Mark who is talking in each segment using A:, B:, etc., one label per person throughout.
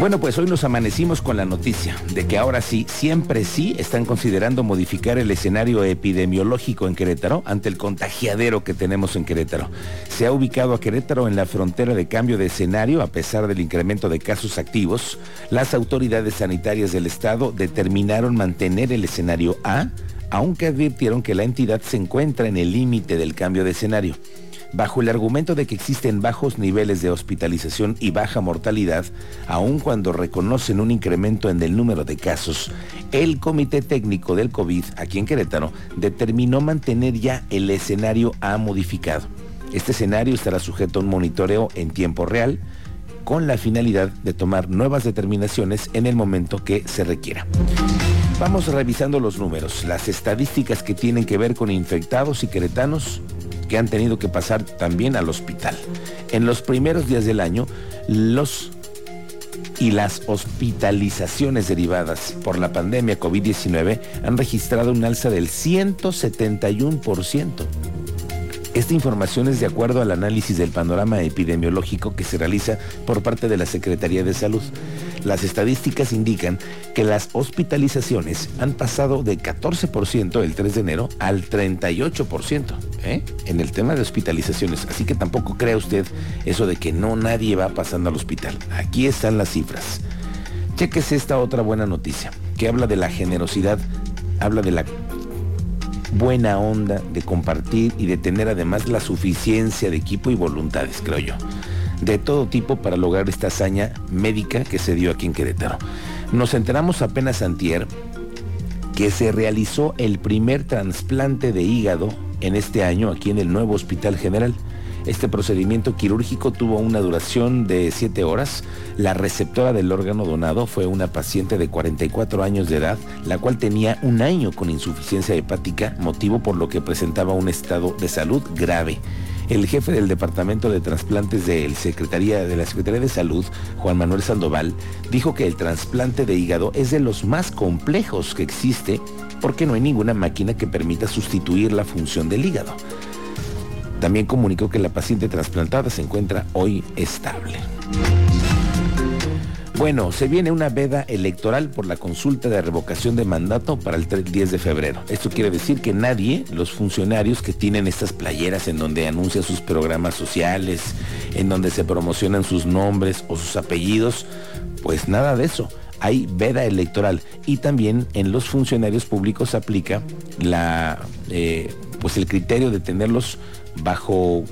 A: Bueno, pues hoy nos amanecimos con la noticia de que ahora sí, siempre sí, están considerando modificar el escenario epidemiológico en Querétaro ante el contagiadero que tenemos en Querétaro. Se ha ubicado a Querétaro en la frontera de cambio de escenario a pesar del incremento de casos activos. Las autoridades sanitarias del estado determinaron mantener el escenario A, aunque advirtieron que la entidad se encuentra en el límite del cambio de escenario. Bajo el argumento de que existen bajos niveles de hospitalización y baja mortalidad, aun cuando reconocen un incremento en el número de casos, el Comité Técnico del COVID aquí en Querétaro determinó mantener ya el escenario A modificado. Este escenario estará sujeto a un monitoreo en tiempo real con la finalidad de tomar nuevas determinaciones en el momento que se requiera. Vamos revisando los números, las estadísticas que tienen que ver con infectados y queretanos que han tenido que pasar también al hospital. En los primeros días del año, los y las hospitalizaciones derivadas por la pandemia COVID-19 han registrado un alza del 171%. Esta información es de acuerdo al análisis del panorama epidemiológico que se realiza por parte de la Secretaría de Salud. Las estadísticas indican que las hospitalizaciones han pasado de 14% el 3 de enero al 38% ¿eh? en el tema de hospitalizaciones. Así que tampoco crea usted eso de que no nadie va pasando al hospital. Aquí están las cifras. Chequese esta otra buena noticia que habla de la generosidad, habla de la buena onda de compartir y de tener además la suficiencia de equipo y voluntades, creo yo de todo tipo para lograr esta hazaña médica que se dio aquí en Querétaro. Nos enteramos apenas antier que se realizó el primer trasplante de hígado en este año aquí en el nuevo Hospital General. Este procedimiento quirúrgico tuvo una duración de 7 horas. La receptora del órgano donado fue una paciente de 44 años de edad, la cual tenía un año con insuficiencia hepática, motivo por lo que presentaba un estado de salud grave. El jefe del Departamento de Transplantes de, de la Secretaría de Salud, Juan Manuel Sandoval, dijo que el trasplante de hígado es de los más complejos que existe porque no hay ninguna máquina que permita sustituir la función del hígado. También comunicó que la paciente trasplantada se encuentra hoy estable. Bueno, se viene una veda electoral por la consulta de revocación de mandato para el 10 de febrero. Esto quiere decir que nadie, los funcionarios que tienen estas playeras en donde anuncian sus programas sociales, en donde se promocionan sus nombres o sus apellidos, pues nada de eso. Hay veda electoral y también en los funcionarios públicos aplica la, eh, pues el criterio de tenerlos bajo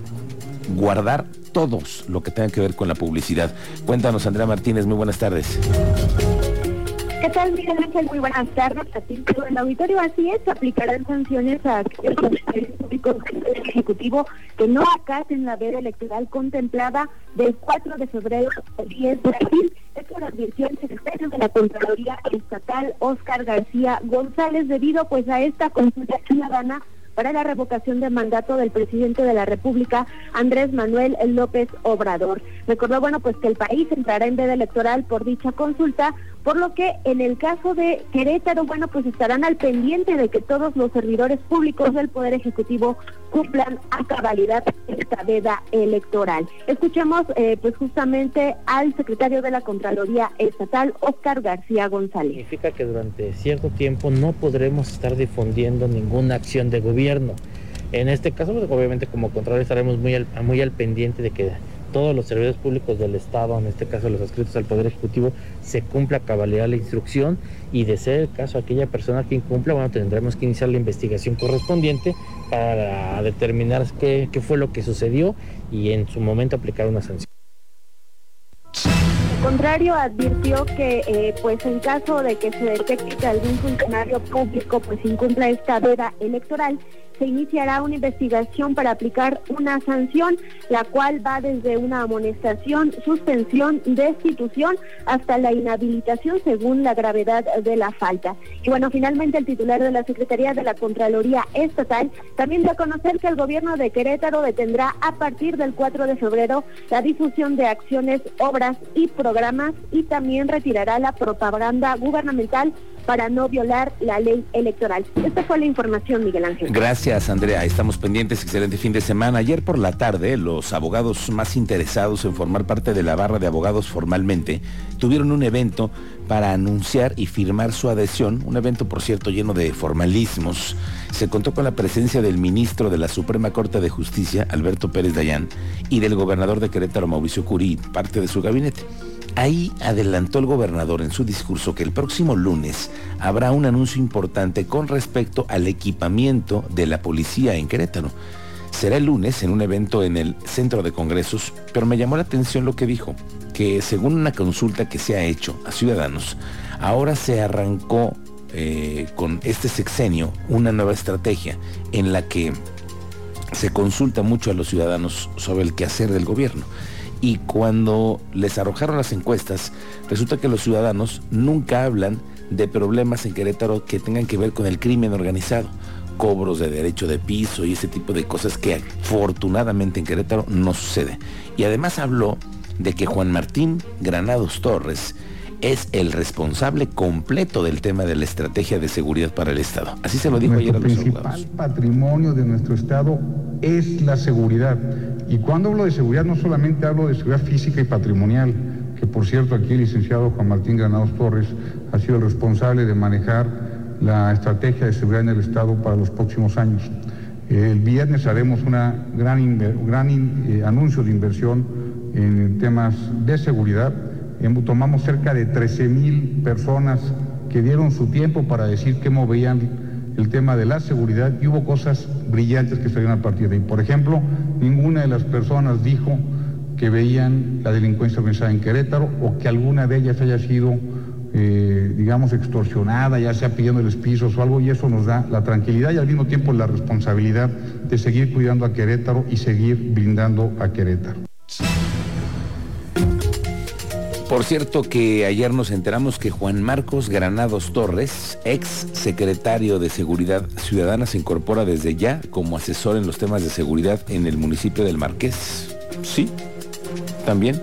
A: guardar todos lo que tenga que ver con la publicidad. Cuéntanos, Andrea Martínez, muy buenas tardes.
B: ¿Qué tal, Miguel Ángel? Muy buenas tardes. En el auditorio así es, aplicarán sanciones a aquellos públicos Ejecutivo que no acaten la veda electoral contemplada del 4 de febrero al 10 de abril. Esto lo advirtió el secretario de la Contraloría Estatal, Oscar García González, debido pues a esta consulta ciudadana para la revocación de mandato del presidente de la República, Andrés Manuel López Obrador. Recordó, bueno, pues que el país entrará en veda electoral por dicha consulta, por lo que en el caso de Querétaro, bueno, pues estarán al pendiente de que todos los servidores públicos del Poder Ejecutivo cumplan a cabalidad esta veda electoral. Escuchemos eh, pues justamente al secretario de la Contraloría Estatal, Oscar García González.
C: Significa que durante cierto tiempo no podremos estar difundiendo ninguna acción de gobierno. En este caso, pues, obviamente como Contralor estaremos muy muy al pendiente de que todos los servidores públicos del Estado, en este caso los adscritos al Poder Ejecutivo, se cumpla cabalidad la instrucción y de ser el caso aquella persona que incumpla, bueno, tendremos que iniciar la investigación correspondiente para determinar qué, fue lo que sucedió y en su momento aplicar una sanción.
B: Contrario, advirtió que eh, pues en caso de que se detecte que algún funcionario público pues incumpla esta veda electoral, se iniciará una investigación para aplicar una sanción, la cual va desde una amonestación, suspensión, destitución hasta la inhabilitación según la gravedad de la falta. Y bueno, finalmente el titular de la Secretaría de la Contraloría Estatal también dio a conocer que el gobierno de Querétaro detendrá a partir del 4 de febrero la difusión de acciones, obras y programas y también retirará la propaganda gubernamental para no violar la ley electoral. Esta fue la información, Miguel Ángel.
A: Gracias, Andrea. Estamos pendientes. Excelente fin de semana. Ayer por la tarde, los abogados más interesados en formar parte de la barra de abogados formalmente tuvieron un evento para anunciar y firmar su adhesión, un evento por cierto lleno de formalismos. Se contó con la presencia del ministro de la Suprema Corte de Justicia, Alberto Pérez Dayán, y del gobernador de Querétaro, Mauricio Curí, parte de su gabinete. Ahí adelantó el gobernador en su discurso que el próximo lunes habrá un anuncio importante con respecto al equipamiento de la policía en Querétaro. Será el lunes en un evento en el Centro de Congresos, pero me llamó la atención lo que dijo, que según una consulta que se ha hecho a ciudadanos, ahora se arrancó eh, con este sexenio una nueva estrategia en la que se consulta mucho a los ciudadanos sobre el quehacer del gobierno y cuando les arrojaron las encuestas, resulta que los ciudadanos nunca hablan de problemas en Querétaro que tengan que ver con el crimen organizado, cobros de derecho de piso y ese tipo de cosas que afortunadamente en Querétaro no sucede. Y además habló de que Juan Martín Granados Torres es el responsable completo del tema de la estrategia de seguridad para el Estado. Así se lo dijo ayer a
D: los principal patrimonio de nuestro Estado es la seguridad. Y cuando hablo de seguridad no solamente hablo de seguridad física y patrimonial, que por cierto aquí el licenciado Juan Martín Granados Torres ha sido el responsable de manejar la estrategia de seguridad en el Estado para los próximos años. El viernes haremos un gran, gran eh, anuncio de inversión en temas de seguridad tomamos cerca de 13 mil personas que dieron su tiempo para decir cómo veían el tema de la seguridad y hubo cosas brillantes que salieron a partir de ahí. Por ejemplo, ninguna de las personas dijo que veían la delincuencia organizada en Querétaro o que alguna de ellas haya sido, eh, digamos, extorsionada, ya sea pidiéndoles pisos o algo, y eso nos da la tranquilidad y al mismo tiempo la responsabilidad de seguir cuidando a Querétaro y seguir blindando a Querétaro.
A: Por cierto que ayer nos enteramos que Juan Marcos Granados Torres, ex secretario de Seguridad Ciudadana, se incorpora desde ya como asesor en los temas de seguridad en el municipio del Marqués. Sí, también.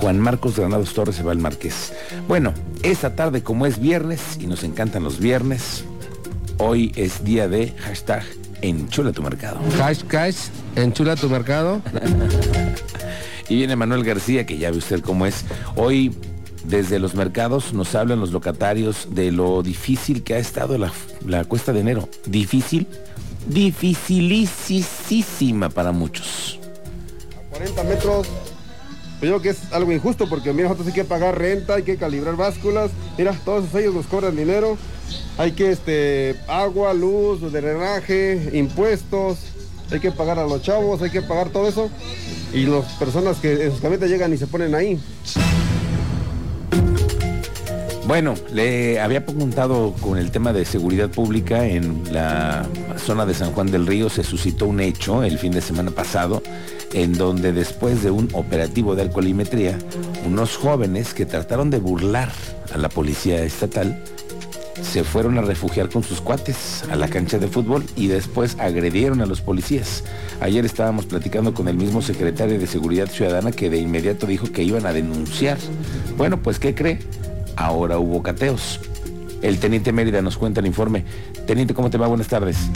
A: Juan Marcos Granados Torres se va al Marqués. Bueno, esta tarde como es viernes y nos encantan los viernes, hoy es día de hashtag Enchula tu mercado.
E: Hashtag Enchula tu mercado.
A: Y viene Manuel García, que ya ve usted cómo es. Hoy desde los mercados nos hablan los locatarios de lo difícil que ha estado la, cuesta de enero. Difícil, dificilísima para muchos.
F: A 40 metros, yo creo que es algo injusto porque mira, nosotros hay que pagar renta, hay que calibrar básculas, mira, todos ellos nos cobran dinero, hay que este agua, luz, drenaje, impuestos, hay que pagar a los chavos, hay que pagar todo eso y las personas que en sus camionetas llegan y se ponen ahí.
A: Bueno, le había preguntado con el tema de seguridad pública en la zona de San Juan del Río. Se suscitó un hecho el fin de semana pasado en donde después de un operativo de alcoholimetría, unos jóvenes que trataron de burlar a la policía estatal se fueron a refugiar con sus cuates a la cancha de fútbol y después agredieron a los policías. Ayer estábamos platicando con el mismo secretario de Seguridad Ciudadana que de inmediato dijo que iban a denunciar. Bueno, pues ¿qué cree? Ahora hubo cateos. El teniente Mérida nos cuenta el informe. Teniente, ¿cómo te va? Buenas tardes.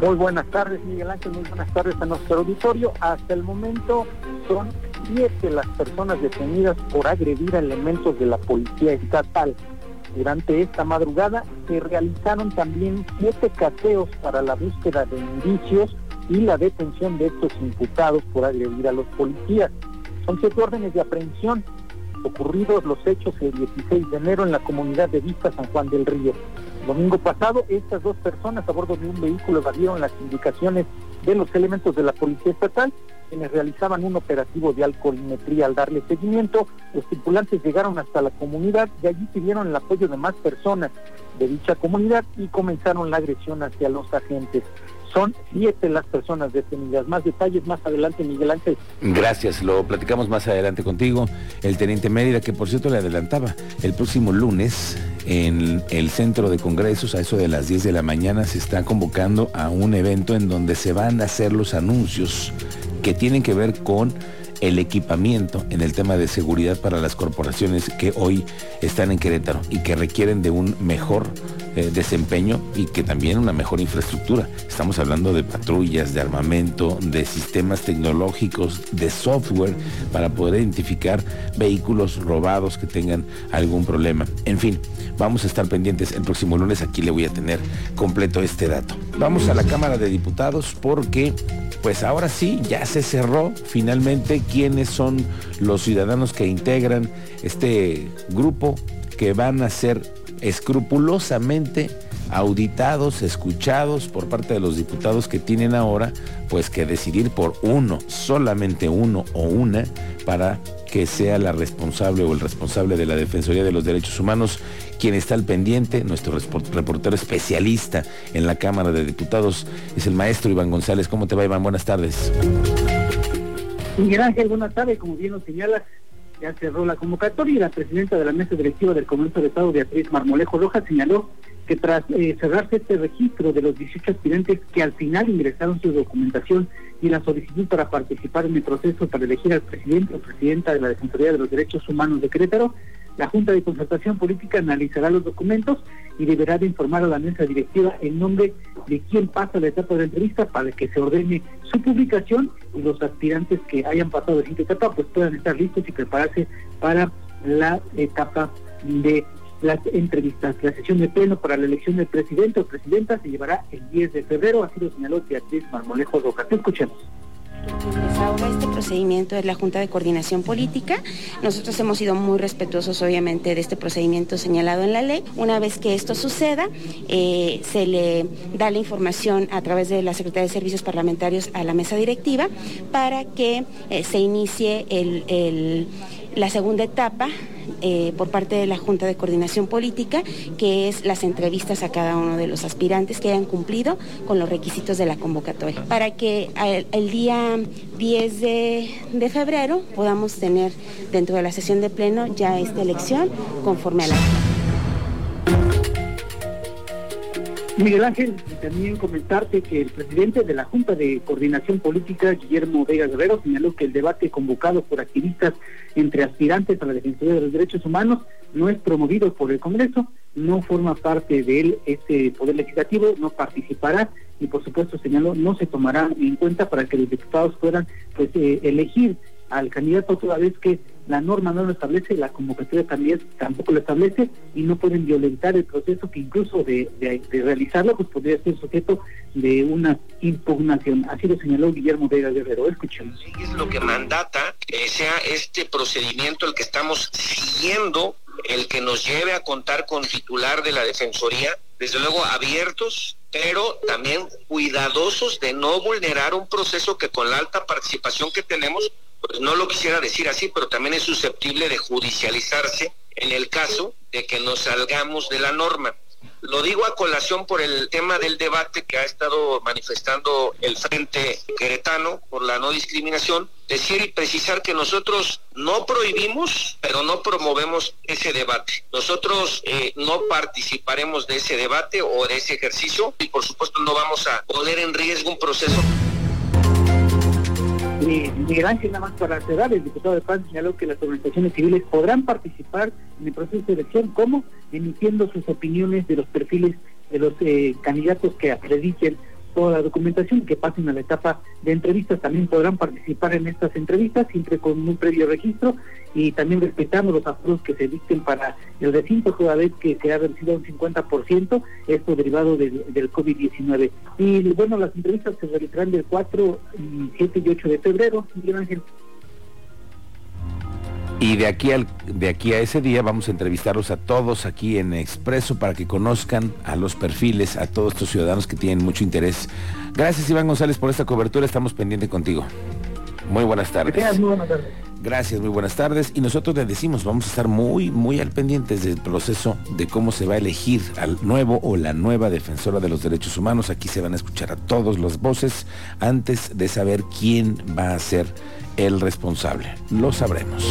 G: Muy buenas tardes, Miguel Ángel. Muy buenas tardes a nuestro auditorio. Hasta el momento son siete las personas detenidas por agredir a elementos de la policía estatal. Durante esta madrugada se realizaron también siete cateos para la búsqueda de indicios y la detención de estos imputados por agredir a los policías. Son siete órdenes de aprehensión ocurridos los hechos el 16 de enero en la comunidad de Vista San Juan del Río. Domingo pasado, estas dos personas a bordo de un vehículo evadieron las indicaciones de los elementos de la Policía Estatal quienes realizaban un operativo de alcoholimetría. Al darle seguimiento, los tripulantes llegaron hasta la comunidad y allí pidieron el apoyo de más personas de dicha comunidad y comenzaron la agresión hacia los agentes. Son siete las personas detenidas. Más detalles más adelante, Miguel Ángel.
A: Gracias, lo platicamos más adelante contigo. El teniente Mérida, que por cierto le adelantaba, el próximo lunes en el centro de congresos, a eso de las 10 de la mañana, se está convocando a un evento en donde se van a hacer los anuncios que tienen que ver con el equipamiento en el tema de seguridad para las corporaciones que hoy están en Querétaro y que requieren de un mejor eh, desempeño y que también una mejor infraestructura. Estamos hablando de patrullas, de armamento, de sistemas tecnológicos, de software para poder identificar vehículos robados que tengan algún problema. En fin, vamos a estar pendientes. El próximo lunes aquí le voy a tener completo este dato. Vamos a la Cámara de Diputados porque pues ahora sí, ya se cerró finalmente quiénes son los ciudadanos que integran este grupo que van a ser escrupulosamente auditados, escuchados por parte de los diputados que tienen ahora, pues que decidir por uno, solamente uno o una, para que sea la responsable o el responsable de la Defensoría de los Derechos Humanos, quien está al pendiente, nuestro reportero especialista en la Cámara de Diputados, es el maestro Iván González. ¿Cómo te va, Iván? Buenas tardes.
G: Miguel Ángel, buenas tardes. Como bien lo señala, ya cerró la convocatoria y la presidenta de la mesa directiva del Congreso de Estado, Beatriz Marmolejo Rojas, señaló que tras eh, cerrarse este registro de los 18 aspirantes que al final ingresaron su documentación y la solicitud para participar en el proceso para elegir al presidente o presidenta de la Defensoría de los Derechos Humanos de Querétaro, la Junta de Concertación Política analizará los documentos y deberá de informar a la mesa directiva en nombre de quién pasa la etapa de la entrevista para que se ordene su publicación y los aspirantes que hayan pasado de siguiente etapa pues puedan estar listos y prepararse para la etapa de las entrevistas. La sesión de pleno para la elección del presidente o presidenta se llevará el 10 de febrero, así lo señaló Beatriz Marmolejo Roca. Escuchemos
H: ahora este procedimiento es la Junta de Coordinación Política. Nosotros hemos sido muy respetuosos, obviamente, de este procedimiento señalado en la ley. Una vez que esto suceda, eh, se le da la información a través de la Secretaría de Servicios Parlamentarios a la mesa directiva para que eh, se inicie la segunda etapa eh, por parte de la Junta de Coordinación Política, que es las entrevistas a cada uno de los aspirantes que hayan cumplido con los requisitos de la convocatoria, para que el, día 10 de, de febrero podamos tener dentro de la sesión de pleno ya esta elección conforme a la...
G: Miguel Ángel, también comentarte que el presidente de la Junta de Coordinación Política, Guillermo Vega Guerrero, señaló que el debate convocado por activistas entre aspirantes a la Defensoría de los Derechos Humanos no es promovido por el Congreso, no forma parte de él este Poder Legislativo, no participará y por supuesto señaló no se tomará en cuenta para que los diputados puedan pues eh, elegir al candidato toda vez que la norma no lo establece, la convocatoria también tampoco lo establece y no pueden violentar el proceso que incluso de, realizarlo pues podría ser sujeto de una impugnación. Así lo señaló Guillermo Vega Guerrero. Escuchemos.
I: Es lo que mandata sea este procedimiento el que estamos siguiendo, el que nos lleve a contar con titular de la Defensoría, desde luego abiertos, pero también cuidadosos de no vulnerar un proceso que con la alta participación que tenemos pues no lo quisiera decir así, pero también es susceptible de judicializarse en el caso de que nos salgamos de la norma. Lo digo a colación por el tema del debate que ha estado manifestando el Frente Queretano por la no discriminación, decir y precisar que nosotros no prohibimos, pero no promovemos ese debate. Nosotros eh, no participaremos de ese debate o de ese ejercicio y por supuesto no vamos a poner en riesgo un proceso
G: Miguel Ángel, nada más para cerrar, el diputado de Paz señaló que las organizaciones civiles podrán participar en el proceso de elección, como emitiendo sus opiniones de los perfiles de los eh, candidatos que acrediten toda la documentación que pasen a la etapa de entrevistas también podrán participar en estas entrevistas, siempre con un previo registro y también respetando los aforos que se dicten para el recinto, toda vez que se ha reducido un 50%, esto derivado del, del COVID-19. Y bueno, las entrevistas se realizarán del 4, 7 y 8 de febrero, Miguel Ángel.
A: Y de aquí, al, de aquí a ese día vamos a entrevistarlos a todos aquí en Expreso para que conozcan a los perfiles, a todos estos ciudadanos que tienen mucho interés. Gracias Iván González por esta cobertura, estamos pendientes contigo. Muy buenas tardes. Gracias, muy buenas tardes. Y nosotros le decimos, vamos a estar muy, muy al pendientes del proceso de cómo se va a elegir al nuevo o la nueva defensora de los derechos humanos. Aquí se van a escuchar a todos las voces antes de saber quién va a ser el responsable. Lo sabremos.